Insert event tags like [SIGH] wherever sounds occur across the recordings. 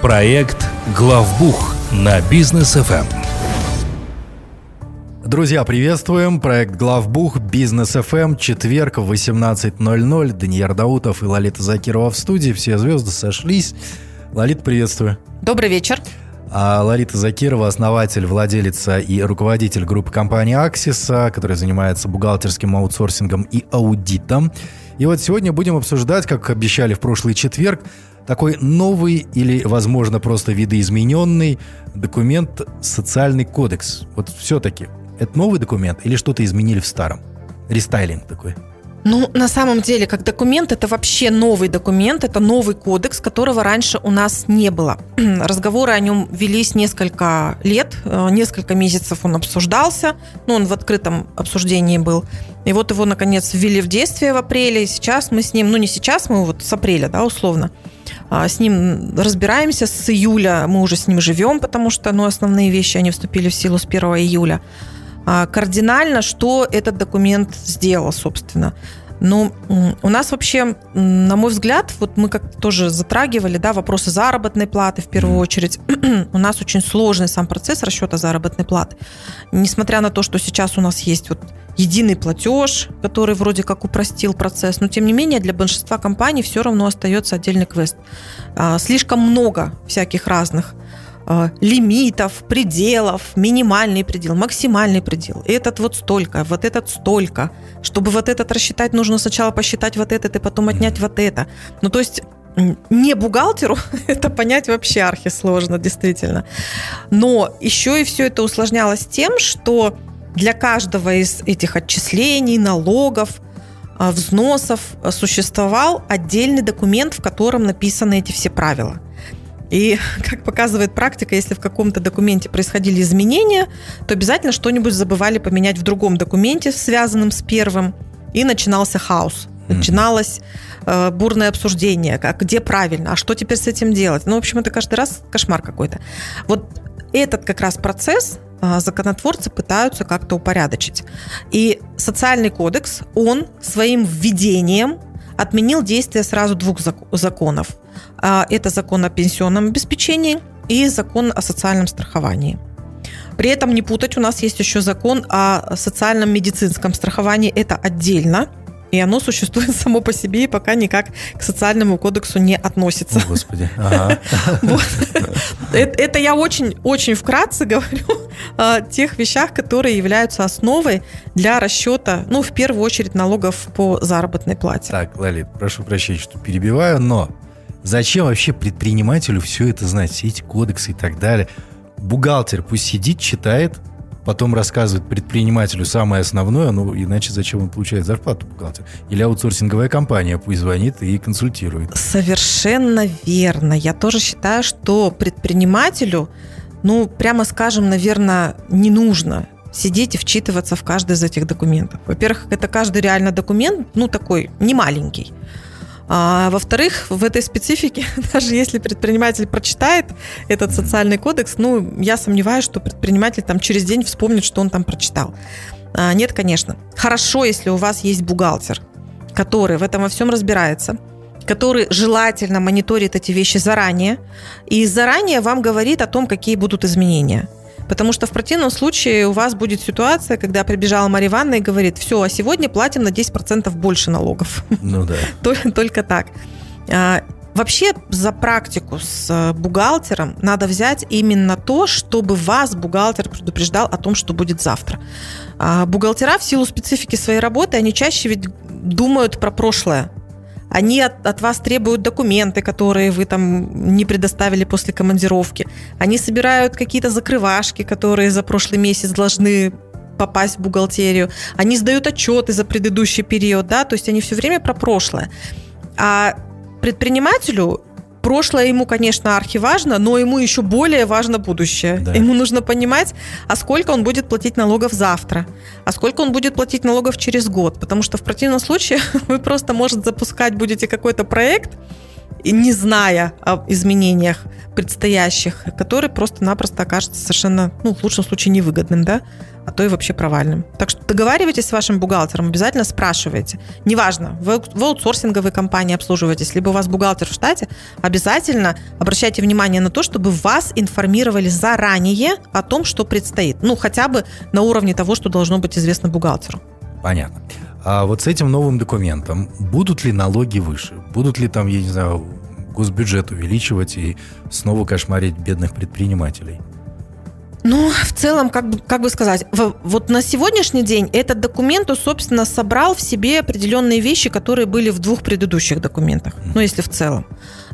Проект «Главбух» на Бизнес ФМ. Друзья, приветствуем. Проект «Главбух», Бизнес ФМ, четверг в 18.00. Даниил Даутов и Лолита Закирова в студии. Все звезды сошлись. Лолита, приветствую. Добрый вечер. А Лолита Закирова, основатель, владелица и руководитель группы компании Аксиса, которая занимается бухгалтерским аутсорсингом и аудитом. И вот сегодня будем обсуждать, как обещали в прошлый четверг, такой новый или, возможно, просто видоизмененный документ «Социальный кодекс». Вот все-таки, это новый документ или что-то изменили в старом? Рестайлинг такой. Ну, на самом деле, как документ, это вообще новый документ, это новый кодекс, которого раньше у нас не было. [CLEARS THROAT] Разговоры о нем велись несколько лет, э, несколько месяцев он обсуждался, ну, он в открытом обсуждении был. И вот его, наконец, ввели в действие в апреле, и сейчас мы с ним, ну, не сейчас, мы вот с апреля, да, условно, а, с ним разбираемся с июля, мы уже с ним живем, потому что ну, основные вещи, они вступили в силу с 1 июля. А, кардинально, что этот документ сделал, собственно. Ну, у нас вообще, на мой взгляд, вот мы как тоже затрагивали, да, вопросы заработной платы в первую очередь. [CLEARS THROAT] у нас очень сложный сам процесс расчета заработной платы. Несмотря на то, что сейчас у нас есть вот единый платеж, который вроде как упростил процесс, но тем не менее для большинства компаний все равно остается отдельный квест. А, слишком много всяких разных Э, лимитов, пределов, минимальный предел, максимальный предел. Этот вот столько, вот этот столько. Чтобы вот этот рассчитать, нужно сначала посчитать вот этот и потом отнять вот это. Ну, то есть не бухгалтеру [LAUGHS] это понять вообще архисложно, действительно. Но еще и все это усложнялось тем, что для каждого из этих отчислений, налогов, э, взносов существовал отдельный документ, в котором написаны эти все правила. И, [LAUGHS] как показывает практика, если в каком-то документе происходили изменения, то обязательно что-нибудь забывали поменять в другом документе, связанном с первым, и начинался хаос. Начиналось э, бурное обсуждение, как, где правильно, а что теперь с этим делать. Ну, в общем, это каждый раз кошмар какой-то. Вот этот как раз процесс э, законотворцы пытаются как-то упорядочить. И социальный кодекс, он своим введением отменил действие сразу двух законов – это закон о пенсионном обеспечении и закон о социальном страховании. При этом не путать, у нас есть еще закон о социальном медицинском страховании. Это отдельно. И оно существует [LAUGHS] само по себе и пока никак к социальному кодексу не относится. О, Господи. [LAUGHS] Ага. Это я очень-очень вкратце [LAUGHS] говорю о тех вещах, которые являются основой для расчета, ну, в первую очередь, налогов по заработной плате. Так, Лалит, прошу прощения, что перебиваю, но Зачем вообще предпринимателю все это знать, все эти кодексы и так далее? Бухгалтер пусть сидит, читает, потом рассказывает предпринимателю самое основное, ну иначе зачем он получает зарплату бухгалтер? Или аутсорсинговая компания пусть звонит и консультирует. Совершенно верно. Я тоже считаю, что предпринимателю, ну, прямо скажем, наверное, не нужно сидеть и вчитываться в каждый из этих документов. Во-первых, это каждый реально документ, ну, такой не маленький. А, во-вторых, в этой специфике, [LAUGHS] даже если предприниматель прочитает этот социальный кодекс, ну, я сомневаюсь, что предприниматель там через день вспомнит, что он там прочитал. А, нет, конечно. Хорошо, если у вас есть бухгалтер, который в этом во всем разбирается, который желательно мониторит эти вещи заранее и заранее вам говорит о том, какие будут изменения. Потому что в противном случае у вас будет ситуация, когда прибежала Мария Ивановна и говорит, все, а сегодня платим на 10% больше налогов. Ну да. [LAUGHS] Только, только так. А, вообще за практику с э, бухгалтером надо взять именно то, чтобы вас бухгалтер предупреждал о том, что будет завтра. А бухгалтера в силу специфики своей работы, они чаще ведь думают про прошлое. Они от, от вас требуют документы, которые вы там не предоставили после командировки. Они собирают какие-то закрывашки, которые за прошлый месяц должны попасть в бухгалтерию. Они сдают отчеты за предыдущий период, да, то есть они все время про прошлое. А предпринимателю прошлое ему, конечно, архиважно, но ему еще более важно будущее. Да. Ему нужно понимать, а сколько он будет платить налогов завтра, а сколько он будет платить налогов через год. Потому что в противном случае [LAUGHS] вы просто, может, запускать будете какой-то проект, не зная об изменениях предстоящих, который просто-напросто окажется совершенно, ну, в лучшем случае, невыгодным, да, а то и вообще провальным. Так что договаривайтесь с вашим бухгалтером, обязательно спрашивайте. Неважно, вы в аутсорсинговой компании обслуживаетесь, либо у вас бухгалтер в штате, обязательно обращайте внимание на то, чтобы вас информировали заранее о том, что предстоит. Ну, хотя бы на уровне того, что должно быть известно бухгалтеру. Понятно. А вот с этим новым документом будут ли налоги выше? Будут ли там, я не знаю, госбюджет увеличивать и снова кошмарить бедных предпринимателей? Ну, в целом, как бы, как бы сказать, вот на сегодняшний день этот документ, собственно, собрал в себе определенные вещи, которые были в двух предыдущих документах, ну, если в целом.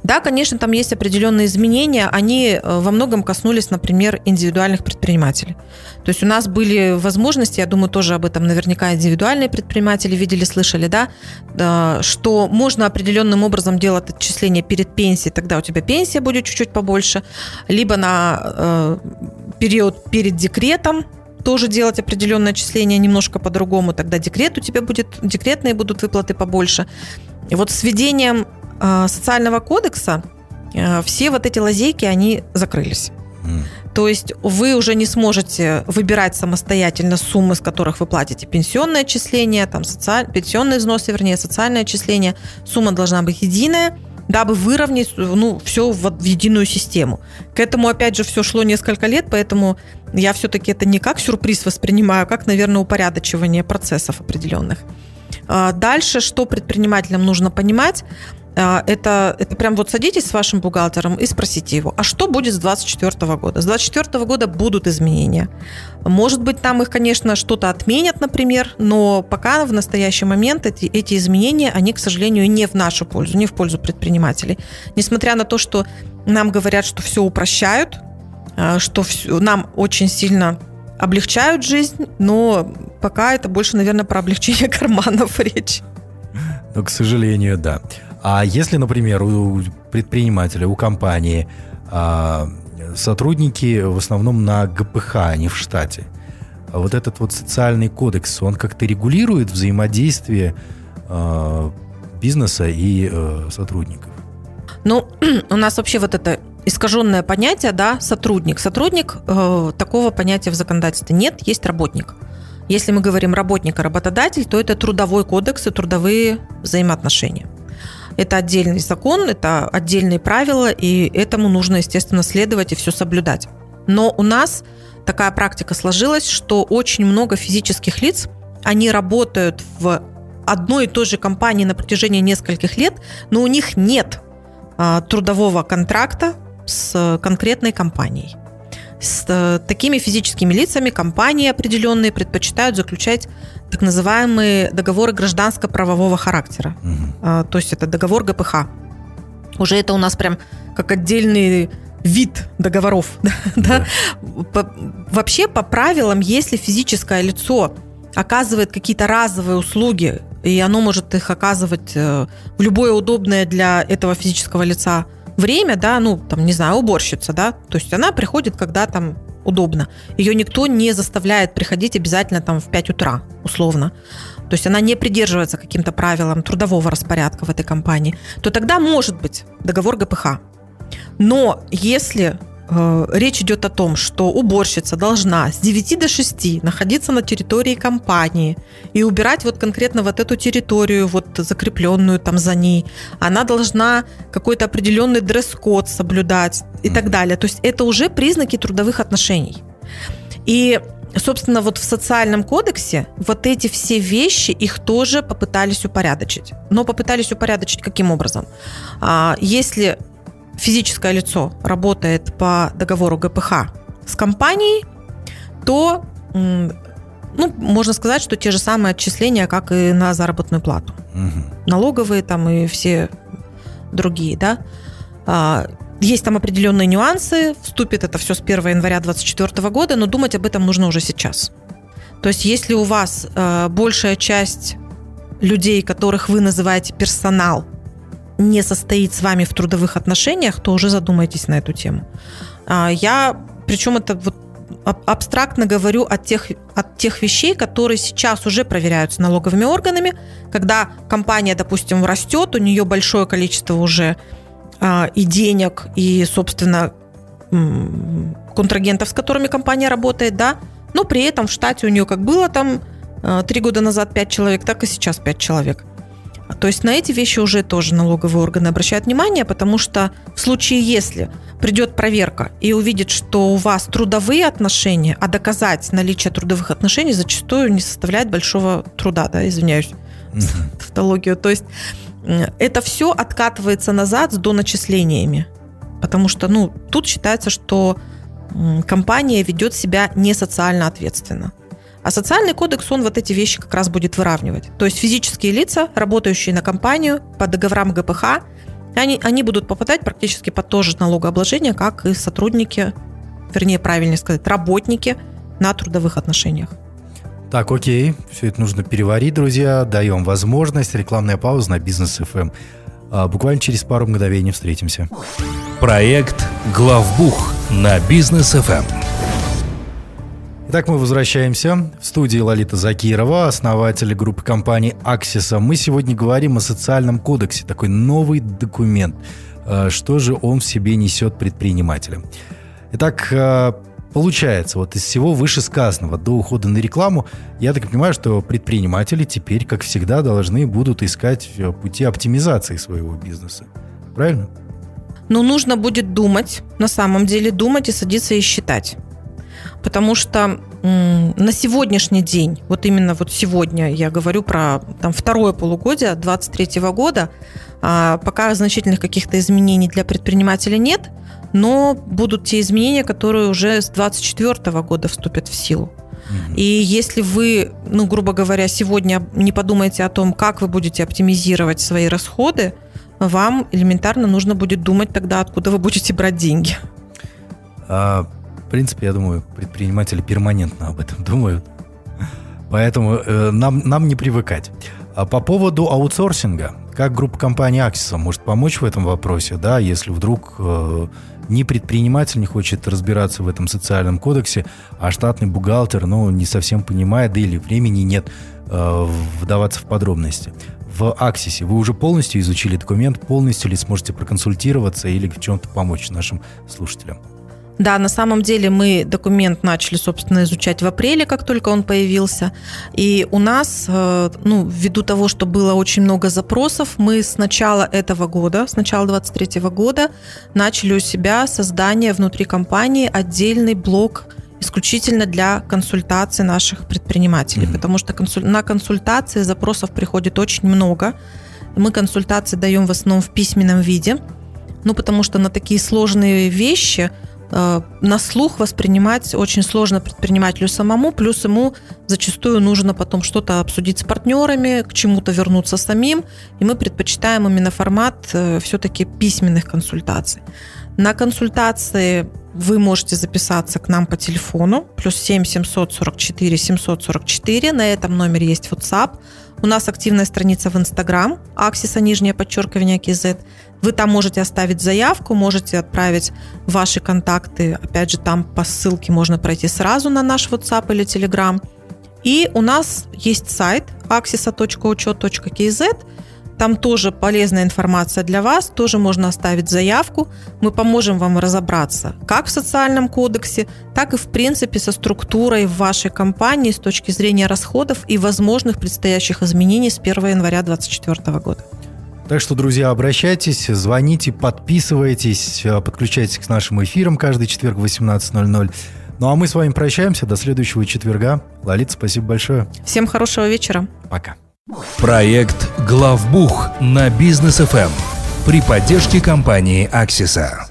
Да, конечно, там есть определенные изменения, они э, во многом коснулись, например, индивидуальных предпринимателей. То есть у нас были возможности, я думаю, тоже об этом наверняка индивидуальные предприниматели видели, слышали, да, что можно определенным образом делать отчисления перед пенсией, тогда у тебя пенсия будет чуть-чуть побольше, либо на э, период перед декретом, тоже делать определенное отчисление немножко по-другому, тогда декрет у тебя будет, декретные будут выплаты побольше. И вот с введением э, социального кодекса э, все вот эти лазейки, они закрылись. То есть вы уже не сможете выбирать самостоятельно суммы, с которых вы платите пенсионное отчисление, там социаль... пенсионные взносы, вернее, социальное отчисление. Сумма должна быть единая, дабы выровнять ну, все в, в единую систему. К этому, опять же, все шло несколько лет, поэтому я все-таки это не как сюрприз воспринимаю, а как, наверное, упорядочивание процессов определенных. А дальше, что предпринимателям нужно понимать – это, это прям вот садитесь с вашим бухгалтером и спросите его, а что будет с 2024 года? С 2024 года будут изменения. Может быть, там их, конечно, что-то отменят, например, но пока в настоящий момент эти, эти изменения, они, к сожалению, не в нашу пользу, не в пользу предпринимателей. Несмотря на то, что нам говорят, что все упрощают, а, что все, нам очень сильно облегчают жизнь, но пока это больше, наверное, про облегчение [LAUGHS] карманов речь. Но, к сожалению, да. А если, например, у предпринимателя, у компании а, сотрудники в основном на ГПХ, а не в штате, вот этот вот социальный кодекс, он как-то регулирует взаимодействие а, бизнеса и а, сотрудников? Ну, [CLEARS THROAT] у нас вообще вот это искаженное понятие, да, сотрудник. Сотрудник, э, такого понятия в законодательстве нет, есть работник. Если мы говорим работник и работодатель, то это трудовой кодекс и трудовые взаимоотношения. Это отдельный закон, это отдельные правила, и этому нужно, естественно, следовать и все соблюдать. Но у нас такая практика сложилась, что очень много физических лиц, они работают в одной и той же компании на протяжении нескольких лет, но у них нет а, трудового контракта с конкретной компанией. С э, такими физическими лицами компании определенные предпочитают заключать так называемые договоры гражданско-правового характера. Угу. То есть это договор ГПХ. Уже это у нас прям как отдельный вид договоров. [LAUGHS] Да. По, вообще, по правилам, если физическое лицо оказывает какие-то разовые услуги, и оно может их оказывать э, в любое удобное для этого физического лица время, да, ну, там, не знаю, уборщица, да, то есть она приходит, когда там удобно. Ее никто не заставляет приходить обязательно там в 5 утра, условно. То есть она не придерживается каким-то правилам трудового распорядка в этой компании, то тогда может быть договор ГПХ. Но если речь идет о том, что уборщица должна с 9 до 6 находиться на территории компании и убирать вот конкретно вот эту территорию, вот закрепленную там за ней. Она должна какой-то определенный дресс-код соблюдать и так далее. То есть это уже признаки трудовых отношений. И собственно, вот в социальном кодексе вот эти все вещи, их тоже попытались упорядочить. Но попытались упорядочить каким образом? А, если физическое лицо работает по договору ГПХ с компанией, то ну, можно сказать, что те же самые отчисления, как и на заработную плату. Угу. Налоговые там и все другие, да. А, есть там определенные нюансы, вступит это все с 1 января 2024 года, но думать об этом нужно уже сейчас. То есть если у вас э, большая часть людей, которых вы называете персонал, не состоит с вами в трудовых отношениях, то уже задумайтесь на эту тему. А, я, причем это вот абстрактно говорю от тех, от тех вещей, которые сейчас уже проверяются налоговыми органами, когда компания, допустим, растет, у нее большое количество уже а, и денег, и, собственно, контрагентов, с которыми компания работает, да, но при этом в штате у нее как было там а, три года назад 5 человек, так и сейчас 5 человек. То есть на эти вещи уже тоже налоговые органы обращают внимание, потому что в случае, если придет проверка и увидит, что у вас трудовые отношения, а доказать наличие трудовых отношений зачастую не составляет большого труда, да, извиняюсь, тавтологию. То есть это все откатывается назад с доначислениями, потому что, ну, тут считается, что компания ведет себя не социально ответственно. А социальный кодекс, он вот эти вещи как раз будет выравнивать. То есть физические лица, работающие на компанию по договорам ГПХ, они, они будут попадать практически под то же налогообложение, как и сотрудники, вернее, правильнее сказать, работники на трудовых отношениях. Так, окей, все это нужно переварить, друзья. Даем возможность. Рекламная пауза на бизнес FM. Эм. А, буквально через пару мгновений встретимся. Проект Главбух на бизнес FM. Итак, мы возвращаемся. В студии Лолита Закирова, основатель группы компании Аксиса. Мы сегодня говорим о социальном кодексе, такой новый документ. Э, что же он в себе несет предпринимателям? Итак, э, получается, вот из всего вышесказанного до ухода на рекламу, я так понимаю, что предприниматели теперь, как всегда, должны будут искать э, пути оптимизации своего бизнеса. Правильно? Ну, нужно будет думать, на самом деле думать и садиться и считать потому что на сегодняшний день, вот именно вот сегодня я говорю про там, второе полугодие 2023 года, а, пока значительных каких-то изменений для предпринимателя нет, но будут те изменения, которые уже с 2024 года вступят в силу. И если вы, ну, грубо говоря, сегодня не подумаете о том, как вы будете оптимизировать свои расходы, вам элементарно нужно будет думать тогда, откуда вы будете брать деньги. А принципе, я думаю, предприниматели перманентно об этом думают. Поэтому э, нам, нам не привыкать. А по поводу аутсорсинга, как группа компании Axis может помочь в этом вопросе, да, если вдруг э, ни предприниматель не хочет разбираться в этом социальном кодексе, а штатный бухгалтер, ну, не совсем понимает, да или времени нет э, вдаваться в подробности. В Аксисе вы уже полностью изучили документ, полностью ли сможете проконсультироваться или в чем-то помочь нашим слушателям? Да, на самом деле мы документ начали, собственно, изучать в апреле, как только он появился. И у нас, э, ну, ввиду того, что было очень много запросов, мы с начала этого года, с начала 2023 года, начали у себя создание внутри компании отдельный блок исключительно для консультаций наших предпринимателей, mm-hmm. потому что консуль... на консультации запросов приходит очень много. Мы консультации даем в основном в письменном виде, ну, потому что на такие сложные вещи – на слух воспринимать очень сложно предпринимателю самому, плюс ему зачастую нужно потом что-то обсудить с партнерами, к чему-то вернуться самим, и мы предпочитаем именно формат э, все-таки письменных консультаций. На консультации вы можете записаться к нам по телефону, плюс 7 744 744, на этом номере есть WhatsApp, у нас активная страница в Instagram, Аксиса, нижнее подчеркивание KZ. Вы там можете оставить заявку, можете отправить ваши контакты. Опять же, там по ссылке можно пройти сразу на наш WhatsApp или Telegram. И у нас есть сайт axisa.учет.kz, там тоже полезная информация для вас, тоже можно оставить заявку. Мы поможем вам разобраться как в социальном кодексе, так и в принципе со структурой в вашей компании с точки зрения расходов и возможных предстоящих изменений с 1 января 2024 года. Так что, друзья, обращайтесь, звоните, подписывайтесь, э, подключайтесь к нашим эфирам каждый четверг в 18.00. Ну а мы с вами прощаемся до следующего четверга. Лолита, спасибо большое. Всем хорошего вечера. Пока. Проект «Главбух» на Бизнес ФМ при поддержке компании «Аксиса».